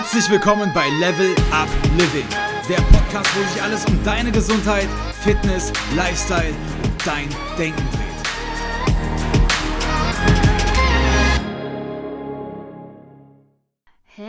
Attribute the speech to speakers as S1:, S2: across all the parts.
S1: Herzlich willkommen bei Level Up Living, der Podcast, wo sich alles um deine Gesundheit, Fitness, Lifestyle und dein Denken dreht.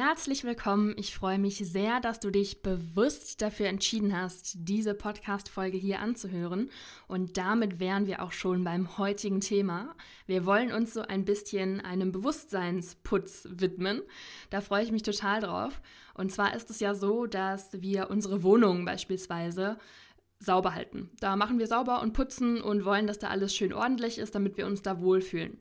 S2: Herzlich willkommen. Ich freue mich sehr, dass du dich bewusst dafür entschieden hast, diese Podcast-Folge hier anzuhören. Und damit wären wir auch schon beim heutigen Thema. Wir wollen uns so ein bisschen einem Bewusstseinsputz widmen. Da freue ich mich total drauf. Und zwar ist es ja so, dass wir unsere Wohnung beispielsweise sauber halten. Da machen wir sauber und putzen und wollen, dass da alles schön ordentlich ist, damit wir uns da wohlfühlen.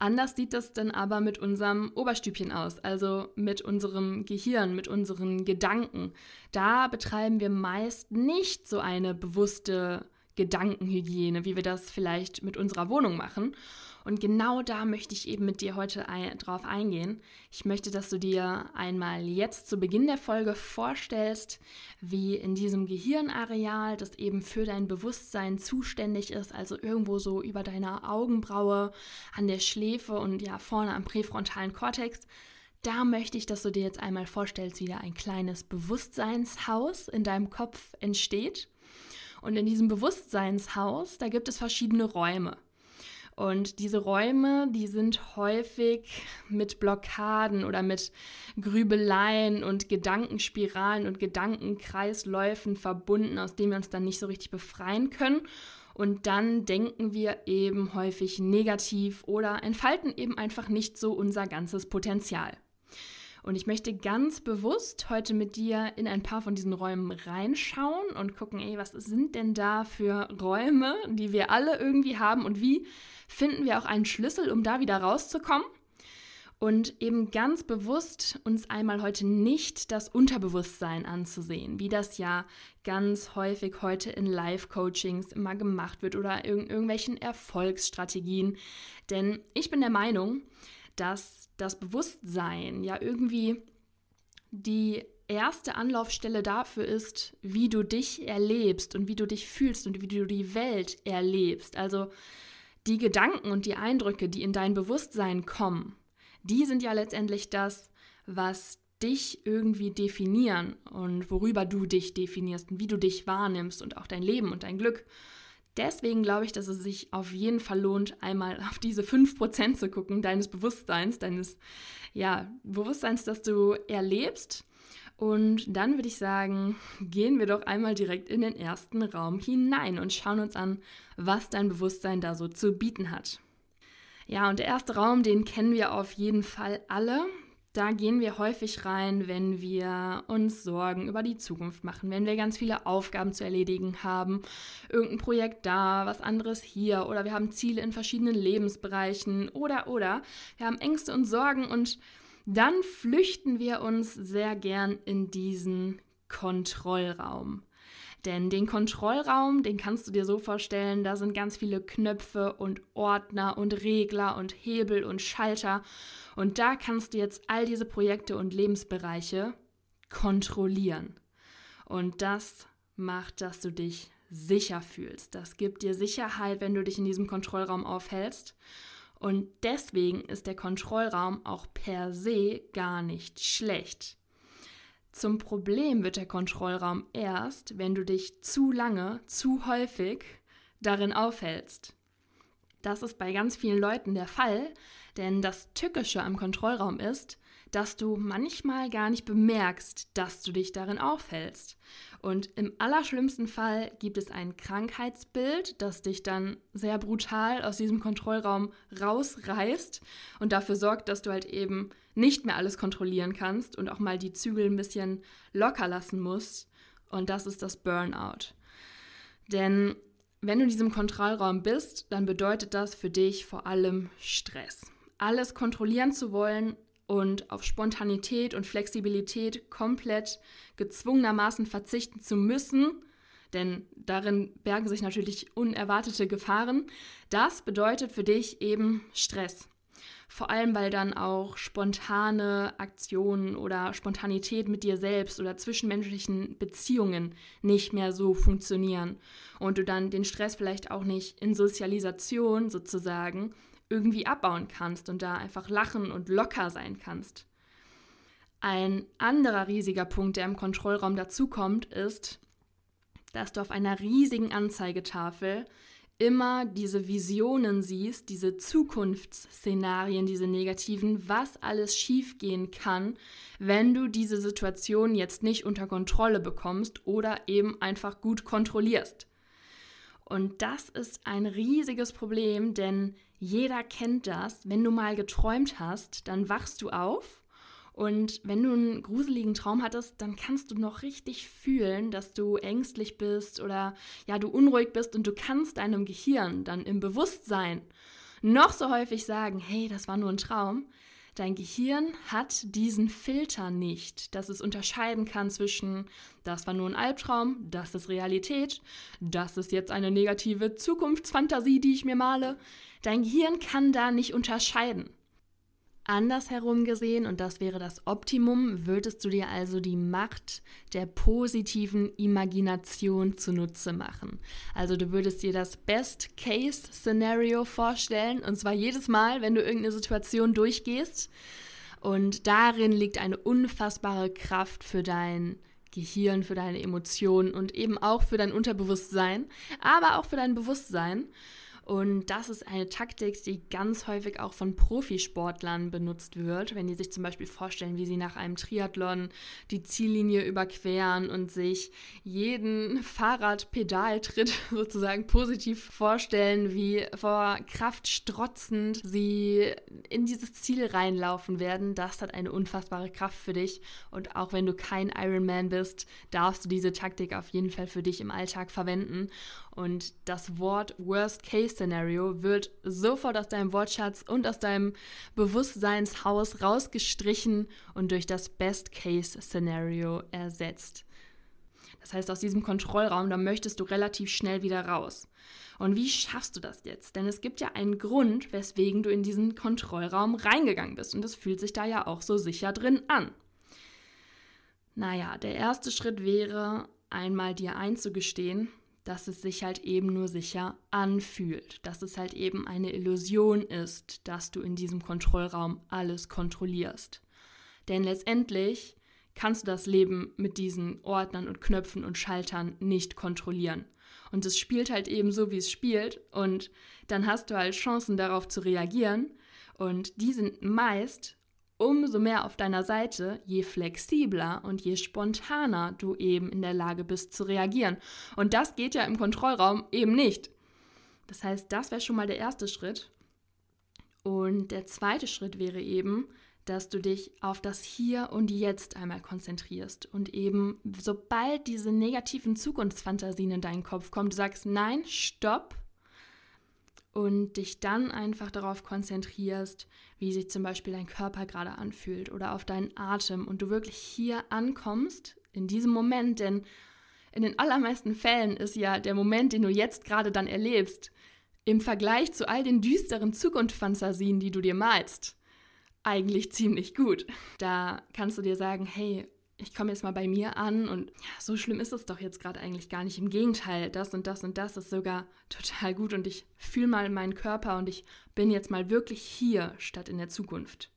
S2: Anders sieht das dann aber mit unserem Oberstübchen aus, also mit unserem Gehirn, mit unseren Gedanken. Da betreiben wir meist nicht so eine bewusste Gedankenhygiene, wie wir das vielleicht mit unserer Wohnung machen. Und genau da möchte ich eben mit dir heute ein, drauf eingehen. Ich möchte, dass du dir einmal jetzt zu Beginn der Folge vorstellst, wie in diesem Gehirnareal, das eben für dein Bewusstsein zuständig ist, also irgendwo so über deiner Augenbraue, an der Schläfe und ja vorne am präfrontalen Kortex, da möchte ich, dass du dir jetzt einmal vorstellst, wie da ein kleines Bewusstseinshaus in deinem Kopf entsteht. Und in diesem Bewusstseinshaus, da gibt es verschiedene Räume. Und diese Räume, die sind häufig mit Blockaden oder mit Grübeleien und Gedankenspiralen und Gedankenkreisläufen verbunden, aus denen wir uns dann nicht so richtig befreien können. Und dann denken wir eben häufig negativ oder entfalten eben einfach nicht so unser ganzes Potenzial. Und ich möchte ganz bewusst heute mit dir in ein paar von diesen Räumen reinschauen und gucken, ey, was sind denn da für Räume, die wir alle irgendwie haben und wie finden wir auch einen Schlüssel, um da wieder rauszukommen? Und eben ganz bewusst uns einmal heute nicht das Unterbewusstsein anzusehen, wie das ja ganz häufig heute in Live-Coachings immer gemacht wird oder in irgendwelchen Erfolgsstrategien. Denn ich bin der Meinung, dass das Bewusstsein ja irgendwie die erste Anlaufstelle dafür ist, wie du dich erlebst und wie du dich fühlst und wie du die Welt erlebst. Also die Gedanken und die Eindrücke, die in dein Bewusstsein kommen, die sind ja letztendlich das, was dich irgendwie definieren und worüber du dich definierst und wie du dich wahrnimmst und auch dein Leben und dein Glück. Deswegen glaube ich, dass es sich auf jeden Fall lohnt, einmal auf diese 5% zu gucken, deines Bewusstseins, deines ja, Bewusstseins, das du erlebst. Und dann würde ich sagen, gehen wir doch einmal direkt in den ersten Raum hinein und schauen uns an, was dein Bewusstsein da so zu bieten hat. Ja, und der erste Raum, den kennen wir auf jeden Fall alle. Da gehen wir häufig rein, wenn wir uns Sorgen über die Zukunft machen, wenn wir ganz viele Aufgaben zu erledigen haben, irgendein Projekt da, was anderes hier oder wir haben Ziele in verschiedenen Lebensbereichen oder oder wir haben Ängste und Sorgen und dann flüchten wir uns sehr gern in diesen Kontrollraum. Denn den Kontrollraum, den kannst du dir so vorstellen, da sind ganz viele Knöpfe und Ordner und Regler und Hebel und Schalter. Und da kannst du jetzt all diese Projekte und Lebensbereiche kontrollieren. Und das macht, dass du dich sicher fühlst. Das gibt dir Sicherheit, wenn du dich in diesem Kontrollraum aufhältst. Und deswegen ist der Kontrollraum auch per se gar nicht schlecht. Zum Problem wird der Kontrollraum erst, wenn du dich zu lange, zu häufig darin aufhältst. Das ist bei ganz vielen Leuten der Fall, denn das Tückische am Kontrollraum ist, dass du manchmal gar nicht bemerkst, dass du dich darin aufhältst. Und im allerschlimmsten Fall gibt es ein Krankheitsbild, das dich dann sehr brutal aus diesem Kontrollraum rausreißt und dafür sorgt, dass du halt eben nicht mehr alles kontrollieren kannst und auch mal die Zügel ein bisschen locker lassen musst. Und das ist das Burnout. Denn wenn du in diesem Kontrollraum bist, dann bedeutet das für dich vor allem Stress. Alles kontrollieren zu wollen, und auf Spontanität und Flexibilität komplett gezwungenermaßen verzichten zu müssen, denn darin bergen sich natürlich unerwartete Gefahren, das bedeutet für dich eben Stress. Vor allem, weil dann auch spontane Aktionen oder Spontanität mit dir selbst oder zwischenmenschlichen Beziehungen nicht mehr so funktionieren und du dann den Stress vielleicht auch nicht in Sozialisation sozusagen irgendwie abbauen kannst und da einfach lachen und locker sein kannst. Ein anderer riesiger Punkt, der im Kontrollraum dazukommt, ist, dass du auf einer riesigen Anzeigetafel immer diese Visionen siehst, diese Zukunftsszenarien, diese negativen, was alles schiefgehen kann, wenn du diese Situation jetzt nicht unter Kontrolle bekommst oder eben einfach gut kontrollierst. Und das ist ein riesiges Problem, denn jeder kennt das. Wenn du mal geträumt hast, dann wachst du auf und wenn du einen gruseligen Traum hattest, dann kannst du noch richtig fühlen, dass du ängstlich bist oder ja, du unruhig bist und du kannst deinem Gehirn dann im Bewusstsein noch so häufig sagen, hey, das war nur ein Traum. Dein Gehirn hat diesen Filter nicht, dass es unterscheiden kann zwischen, das war nur ein Albtraum, das ist Realität, das ist jetzt eine negative Zukunftsfantasie, die ich mir male. Dein Gehirn kann da nicht unterscheiden. Andersherum gesehen, und das wäre das Optimum, würdest du dir also die Macht der positiven Imagination zunutze machen. Also du würdest dir das Best-Case-Szenario vorstellen, und zwar jedes Mal, wenn du irgendeine Situation durchgehst. Und darin liegt eine unfassbare Kraft für dein Gehirn, für deine Emotionen und eben auch für dein Unterbewusstsein, aber auch für dein Bewusstsein. Und das ist eine Taktik, die ganz häufig auch von Profisportlern benutzt wird, wenn die sich zum Beispiel vorstellen, wie sie nach einem Triathlon die Ziellinie überqueren und sich jeden Fahrradpedaltritt sozusagen positiv vorstellen, wie vor Kraft strotzend sie in dieses Ziel reinlaufen werden. Das hat eine unfassbare Kraft für dich. Und auch wenn du kein Ironman bist, darfst du diese Taktik auf jeden Fall für dich im Alltag verwenden. Und das Wort Worst Case Scenario wird sofort aus deinem Wortschatz und aus deinem Bewusstseinshaus rausgestrichen und durch das Best Case Scenario ersetzt. Das heißt, aus diesem Kontrollraum, da möchtest du relativ schnell wieder raus. Und wie schaffst du das jetzt? Denn es gibt ja einen Grund, weswegen du in diesen Kontrollraum reingegangen bist. Und es fühlt sich da ja auch so sicher drin an. Naja, der erste Schritt wäre, einmal dir einzugestehen, dass es sich halt eben nur sicher anfühlt, dass es halt eben eine Illusion ist, dass du in diesem Kontrollraum alles kontrollierst. Denn letztendlich kannst du das Leben mit diesen Ordnern und Knöpfen und Schaltern nicht kontrollieren. Und es spielt halt eben so, wie es spielt. Und dann hast du halt Chancen darauf zu reagieren. Und die sind meist umso mehr auf deiner Seite, je flexibler und je spontaner du eben in der Lage bist zu reagieren. Und das geht ja im Kontrollraum eben nicht. Das heißt, das wäre schon mal der erste Schritt. Und der zweite Schritt wäre eben, dass du dich auf das Hier und Jetzt einmal konzentrierst und eben, sobald diese negativen Zukunftsfantasien in deinen Kopf kommen, du sagst, nein, stopp, und dich dann einfach darauf konzentrierst, wie sich zum Beispiel dein Körper gerade anfühlt oder auf deinen Atem und du wirklich hier ankommst in diesem Moment, denn in den allermeisten Fällen ist ja der Moment, den du jetzt gerade dann erlebst, im Vergleich zu all den düsteren Zukunftsfantasien, die du dir malst, eigentlich ziemlich gut. Da kannst du dir sagen, hey, ich komme jetzt mal bei mir an und ja, so schlimm ist es doch jetzt gerade eigentlich gar nicht. Im Gegenteil, das und das und das ist sogar total gut und ich fühle mal meinen Körper und ich bin jetzt mal wirklich hier statt in der Zukunft.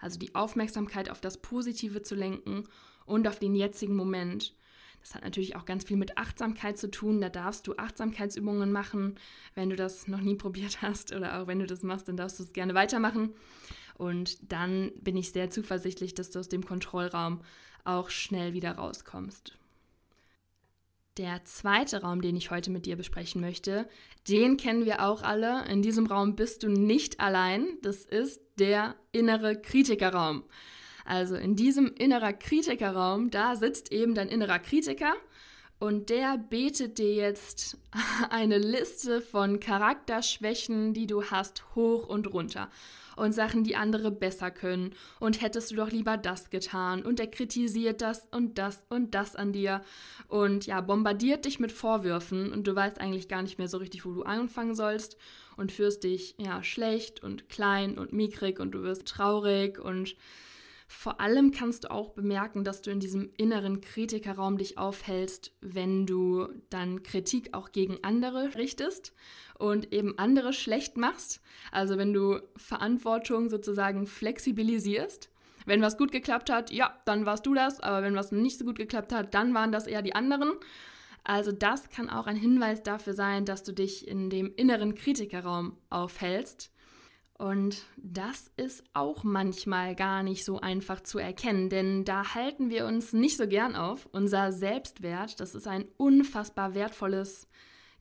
S2: Also die Aufmerksamkeit auf das Positive zu lenken und auf den jetzigen Moment. Das hat natürlich auch ganz viel mit Achtsamkeit zu tun. Da darfst du Achtsamkeitsübungen machen. Wenn du das noch nie probiert hast oder auch wenn du das machst, dann darfst du es gerne weitermachen. Und dann bin ich sehr zuversichtlich, dass du aus dem Kontrollraum auch schnell wieder rauskommst. Der zweite Raum, den ich heute mit dir besprechen möchte, den kennen wir auch alle. In diesem Raum bist du nicht allein. Das ist der innere Kritikerraum. Also in diesem innerer Kritikerraum, da sitzt eben dein innerer Kritiker und der betet dir jetzt eine Liste von Charakterschwächen, die du hast, hoch und runter und Sachen, die andere besser können. Und hättest du doch lieber das getan. Und er kritisiert das und das und das an dir. Und ja, bombardiert dich mit Vorwürfen und du weißt eigentlich gar nicht mehr so richtig, wo du anfangen sollst. Und fühlst dich ja schlecht und klein und mickrig und du wirst traurig und vor allem kannst du auch bemerken, dass du in diesem inneren Kritikerraum dich aufhältst, wenn du dann Kritik auch gegen andere richtest und eben andere schlecht machst. Also wenn du Verantwortung sozusagen flexibilisierst Wenn was gut geklappt hat, ja, dann warst du das, aber wenn was nicht so gut geklappt hat, dann waren das eher die anderen. Also das kann auch ein Hinweis dafür sein, dass du dich in dem inneren Kritikerraum aufhältst. Und das ist auch manchmal gar nicht so einfach zu erkennen, denn da halten wir uns nicht so gern auf. Unser Selbstwert, das ist ein unfassbar wertvolles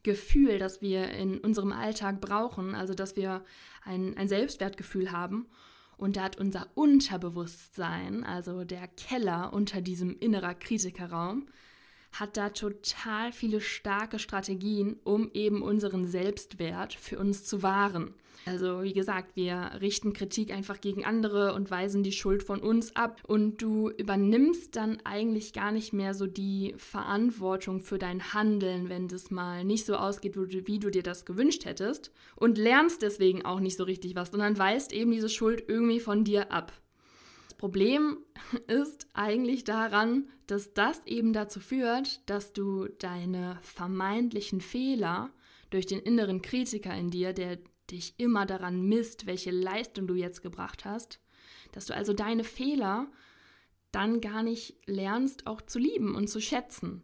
S2: Gefühl, das wir in unserem Alltag brauchen, also dass wir ein, ein Selbstwertgefühl haben. Und da hat unser Unterbewusstsein, also der Keller unter diesem innerer Kritikerraum, hat da total viele starke Strategien, um eben unseren Selbstwert für uns zu wahren. Also wie gesagt, wir richten Kritik einfach gegen andere und weisen die Schuld von uns ab und du übernimmst dann eigentlich gar nicht mehr so die Verantwortung für dein Handeln, wenn das mal nicht so ausgeht, wie du dir das gewünscht hättest und lernst deswegen auch nicht so richtig was, sondern weist eben diese Schuld irgendwie von dir ab. Problem ist eigentlich daran, dass das eben dazu führt, dass du deine vermeintlichen Fehler durch den inneren Kritiker in dir, der dich immer daran misst, welche Leistung du jetzt gebracht hast, dass du also deine Fehler dann gar nicht lernst, auch zu lieben und zu schätzen.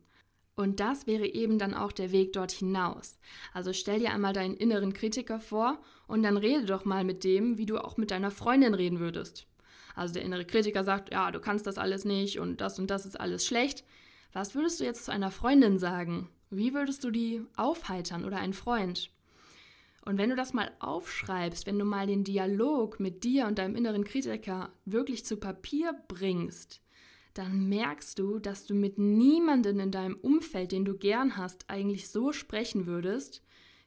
S2: Und das wäre eben dann auch der Weg dort hinaus. Also stell dir einmal deinen inneren Kritiker vor und dann rede doch mal mit dem, wie du auch mit deiner Freundin reden würdest. Also der innere Kritiker sagt, ja, du kannst das alles nicht und das und das ist alles schlecht. Was würdest du jetzt zu einer Freundin sagen? Wie würdest du die aufheitern oder einen Freund? Und wenn du das mal aufschreibst, wenn du mal den Dialog mit dir und deinem inneren Kritiker wirklich zu Papier bringst, dann merkst du, dass du mit niemandem in deinem Umfeld, den du gern hast, eigentlich so sprechen würdest,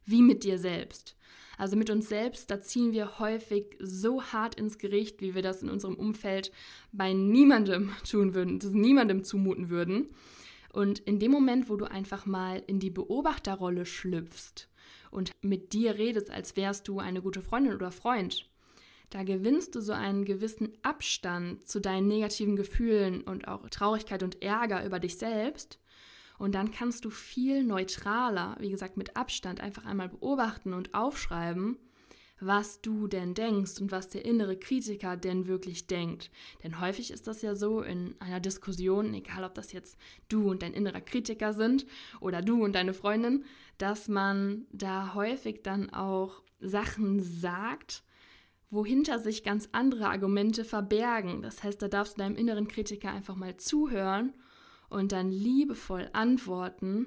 S2: wie mit dir selbst. Also mit uns selbst, da ziehen wir häufig so hart ins Gericht, wie wir das in unserem Umfeld bei niemandem tun würden, das niemandem zumuten würden. Und in dem Moment, wo du einfach mal in die Beobachterrolle schlüpfst und mit dir redest, als wärst du eine gute Freundin oder Freund, da gewinnst du so einen gewissen Abstand zu deinen negativen Gefühlen und auch Traurigkeit und Ärger über dich selbst. Und dann kannst du viel neutraler, wie gesagt, mit Abstand einfach einmal beobachten und aufschreiben, was du denn denkst und was der innere Kritiker denn wirklich denkt. Denn häufig ist das ja so in einer Diskussion, egal ob das jetzt du und dein innerer Kritiker sind oder du und deine Freundin, dass man da häufig dann auch Sachen sagt, wohinter sich ganz andere Argumente verbergen. Das heißt, da darfst du deinem inneren Kritiker einfach mal zuhören und dann liebevoll antworten,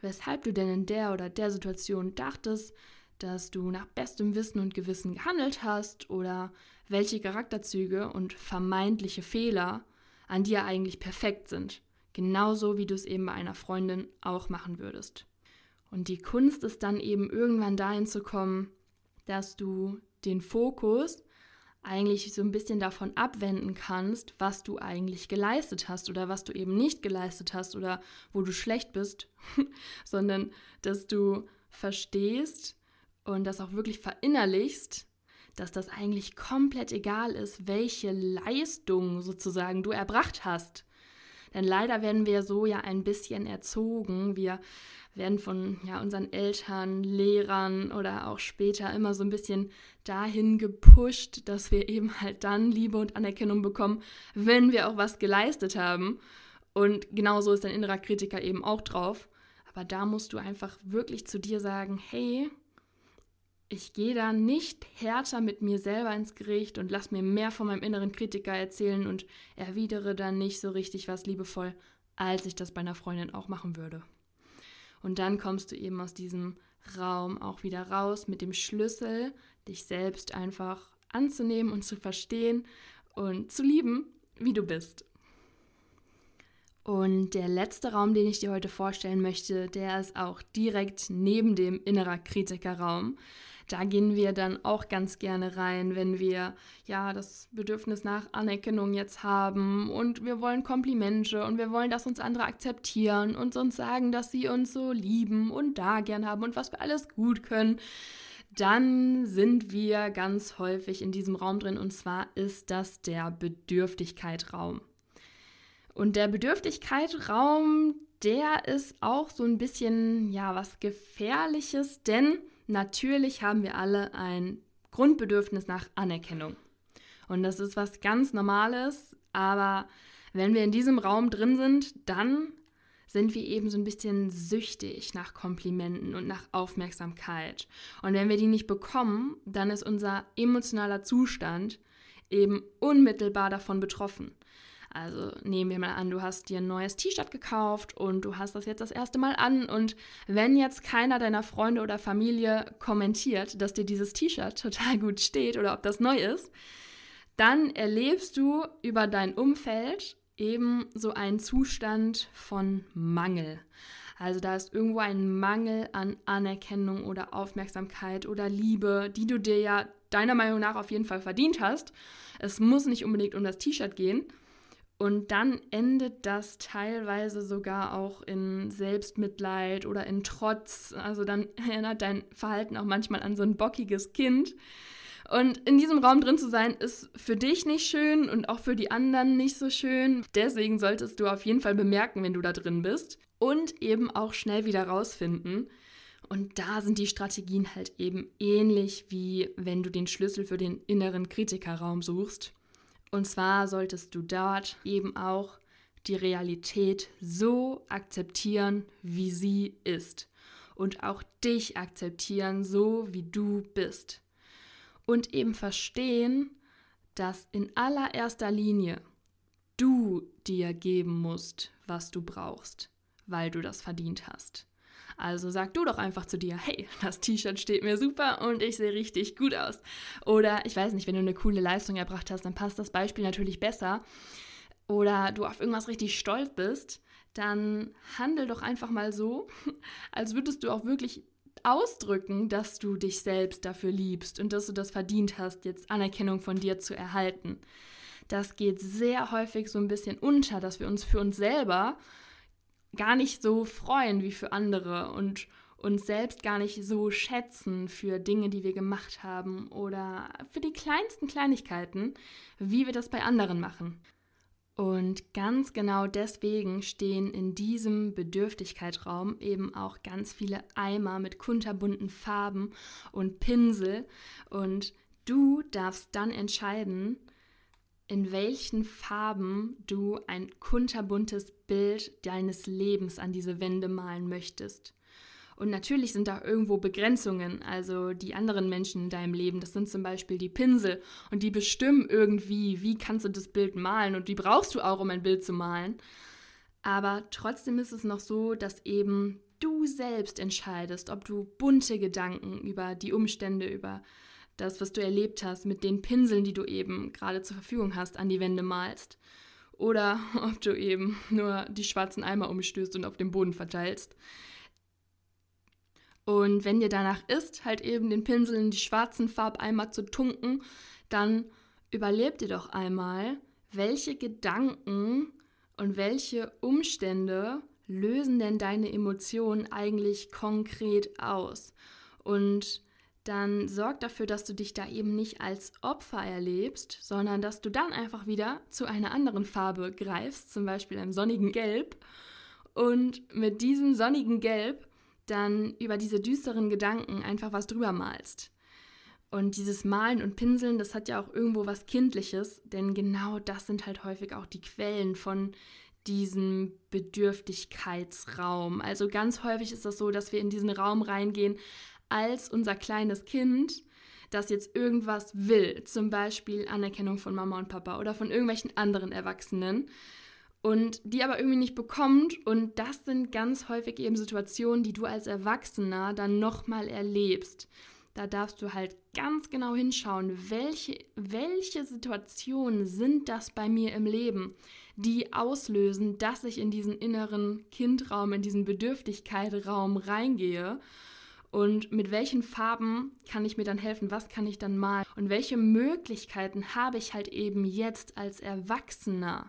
S2: weshalb du denn in der oder der Situation dachtest, dass du nach bestem Wissen und Gewissen gehandelt hast oder welche Charakterzüge und vermeintliche Fehler an dir eigentlich perfekt sind. Genauso wie du es eben bei einer Freundin auch machen würdest. Und die Kunst ist dann eben irgendwann dahin zu kommen, dass du den Fokus eigentlich so ein bisschen davon abwenden kannst, was du eigentlich geleistet hast oder was du eben nicht geleistet hast oder wo du schlecht bist, sondern dass du verstehst, und das auch wirklich verinnerlichst, dass das eigentlich komplett egal ist, welche Leistung sozusagen du erbracht hast. Denn leider werden wir so ja ein bisschen erzogen. Wir werden von ja, unseren Eltern, Lehrern oder auch später immer so ein bisschen dahin gepusht, dass wir eben halt dann Liebe und Anerkennung bekommen, wenn wir auch was geleistet haben. Und genauso ist dein innerer Kritiker eben auch drauf. Aber da musst du einfach wirklich zu dir sagen, hey, ich gehe da nicht härter mit mir selber ins Gericht und lass mir mehr von meinem inneren Kritiker erzählen und erwidere dann nicht so richtig was liebevoll, als ich das bei einer Freundin auch machen würde. Und dann kommst du eben aus diesem Raum auch wieder raus mit dem Schlüssel, dich selbst einfach anzunehmen und zu verstehen und zu lieben, wie du bist. Und der letzte Raum, den ich dir heute vorstellen möchte, der ist auch direkt neben dem innerer Kritikerraum. Da gehen wir dann auch ganz gerne rein, wenn wir ja das Bedürfnis nach Anerkennung jetzt haben und wir wollen Komplimente und wir wollen, dass uns andere akzeptieren und uns sagen, dass sie uns so lieben und da gern haben und was wir alles gut können. Dann sind wir ganz häufig in diesem Raum drin und zwar ist das der Bedürftigkeit-Raum. Und der Bedürftigkeit-Raum, der ist auch so ein bisschen, ja, was Gefährliches, denn Natürlich haben wir alle ein Grundbedürfnis nach Anerkennung. Und das ist was ganz Normales, aber wenn wir in diesem Raum drin sind, dann sind wir eben so ein bisschen süchtig nach Komplimenten und nach Aufmerksamkeit. Und wenn wir die nicht bekommen, dann ist unser emotionaler Zustand eben unmittelbar davon betroffen. Also nehmen wir mal an, du hast dir ein neues T-Shirt gekauft und du hast das jetzt das erste Mal an und wenn jetzt keiner deiner Freunde oder Familie kommentiert, dass dir dieses T-Shirt total gut steht oder ob das neu ist, dann erlebst du über dein Umfeld eben so einen Zustand von Mangel. Also da ist irgendwo ein Mangel an Anerkennung oder Aufmerksamkeit oder Liebe, die du dir ja deiner Meinung nach auf jeden Fall verdient hast. Es muss nicht unbedingt um das T-Shirt gehen. Und dann endet das teilweise sogar auch in Selbstmitleid oder in Trotz. Also dann erinnert dein Verhalten auch manchmal an so ein bockiges Kind. Und in diesem Raum drin zu sein, ist für dich nicht schön und auch für die anderen nicht so schön. Deswegen solltest du auf jeden Fall bemerken, wenn du da drin bist und eben auch schnell wieder rausfinden. Und da sind die Strategien halt eben ähnlich wie wenn du den Schlüssel für den inneren Kritikerraum suchst. Und zwar solltest du dort eben auch die Realität so akzeptieren, wie sie ist. Und auch dich akzeptieren, so wie du bist. Und eben verstehen, dass in allererster Linie du dir geben musst, was du brauchst, weil du das verdient hast. Also sag du doch einfach zu dir, hey, das T-Shirt steht mir super und ich sehe richtig gut aus. Oder ich weiß nicht, wenn du eine coole Leistung erbracht hast, dann passt das Beispiel natürlich besser. Oder du auf irgendwas richtig stolz bist, dann handel doch einfach mal so, als würdest du auch wirklich ausdrücken, dass du dich selbst dafür liebst und dass du das verdient hast, jetzt Anerkennung von dir zu erhalten. Das geht sehr häufig so ein bisschen unter, dass wir uns für uns selber gar nicht so freuen wie für andere und uns selbst gar nicht so schätzen für Dinge, die wir gemacht haben oder für die kleinsten Kleinigkeiten, wie wir das bei anderen machen. Und ganz genau deswegen stehen in diesem Bedürftigkeitsraum eben auch ganz viele Eimer mit kunterbunten Farben und Pinsel. Und du darfst dann entscheiden, in welchen Farben du ein kunterbuntes Bild deines Lebens an diese Wände malen möchtest. Und natürlich sind da irgendwo Begrenzungen, also die anderen Menschen in deinem Leben, das sind zum Beispiel die Pinsel und die bestimmen irgendwie, wie kannst du das Bild malen und die brauchst du auch, um ein Bild zu malen. Aber trotzdem ist es noch so, dass eben du selbst entscheidest, ob du bunte Gedanken über die Umstände, über das, was du erlebt hast, mit den Pinseln, die du eben gerade zur Verfügung hast, an die Wände malst. Oder ob du eben nur die schwarzen Eimer umstößt und auf dem Boden verteilst. Und wenn dir danach ist, halt eben den Pinsel in die schwarzen Farbeimer zu tunken, dann überleb dir doch einmal, welche Gedanken und welche Umstände lösen denn deine Emotionen eigentlich konkret aus? Und dann sorg dafür, dass du dich da eben nicht als Opfer erlebst, sondern dass du dann einfach wieder zu einer anderen Farbe greifst, zum Beispiel einem sonnigen Gelb. Und mit diesem sonnigen Gelb dann über diese düsteren Gedanken einfach was drüber malst. Und dieses Malen und Pinseln, das hat ja auch irgendwo was Kindliches, denn genau das sind halt häufig auch die Quellen von diesem Bedürftigkeitsraum. Also ganz häufig ist das so, dass wir in diesen Raum reingehen, als unser kleines Kind, das jetzt irgendwas will, zum Beispiel Anerkennung von Mama und Papa oder von irgendwelchen anderen Erwachsenen. Und die aber irgendwie nicht bekommt. Und das sind ganz häufig eben Situationen, die du als Erwachsener dann nochmal erlebst. Da darfst du halt ganz genau hinschauen, welche, welche Situationen sind das bei mir im Leben, die auslösen, dass ich in diesen inneren Kindraum, in diesen Bedürftigkeitsraum reingehe und mit welchen Farben kann ich mir dann helfen? Was kann ich dann malen? Und welche Möglichkeiten habe ich halt eben jetzt als Erwachsener,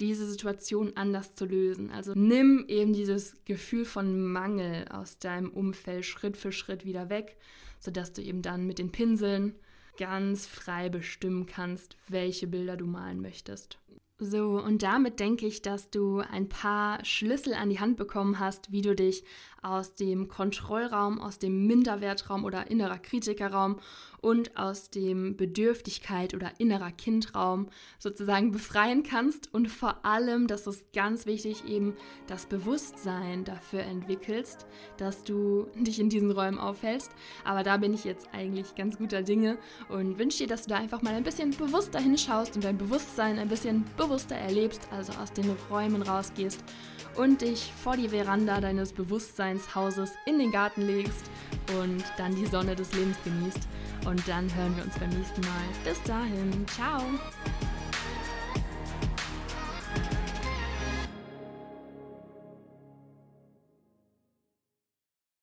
S2: diese Situation anders zu lösen? Also nimm eben dieses Gefühl von Mangel aus deinem Umfeld Schritt für Schritt wieder weg, sodass du eben dann mit den Pinseln ganz frei bestimmen kannst, welche Bilder du malen möchtest. So, und damit denke ich, dass du ein paar Schlüssel an die Hand bekommen hast, wie du dich aus dem Kontrollraum, aus dem Minderwertraum oder innerer Kritikerraum und aus dem Bedürftigkeit oder innerer Kindraum sozusagen befreien kannst und vor allem, das ist ganz wichtig, eben das Bewusstsein dafür entwickelst, dass du dich in diesen Räumen aufhältst. Aber da bin ich jetzt eigentlich ganz guter Dinge und wünsche dir, dass du da einfach mal ein bisschen bewusster hinschaust und dein Bewusstsein ein bisschen bewusster erlebst, also aus den Räumen rausgehst und dich vor die Veranda deines Bewusstseinshauses in den Garten legst und dann die Sonne des Lebens genießt. Und dann hören wir uns beim nächsten Mal. Bis dahin, ciao!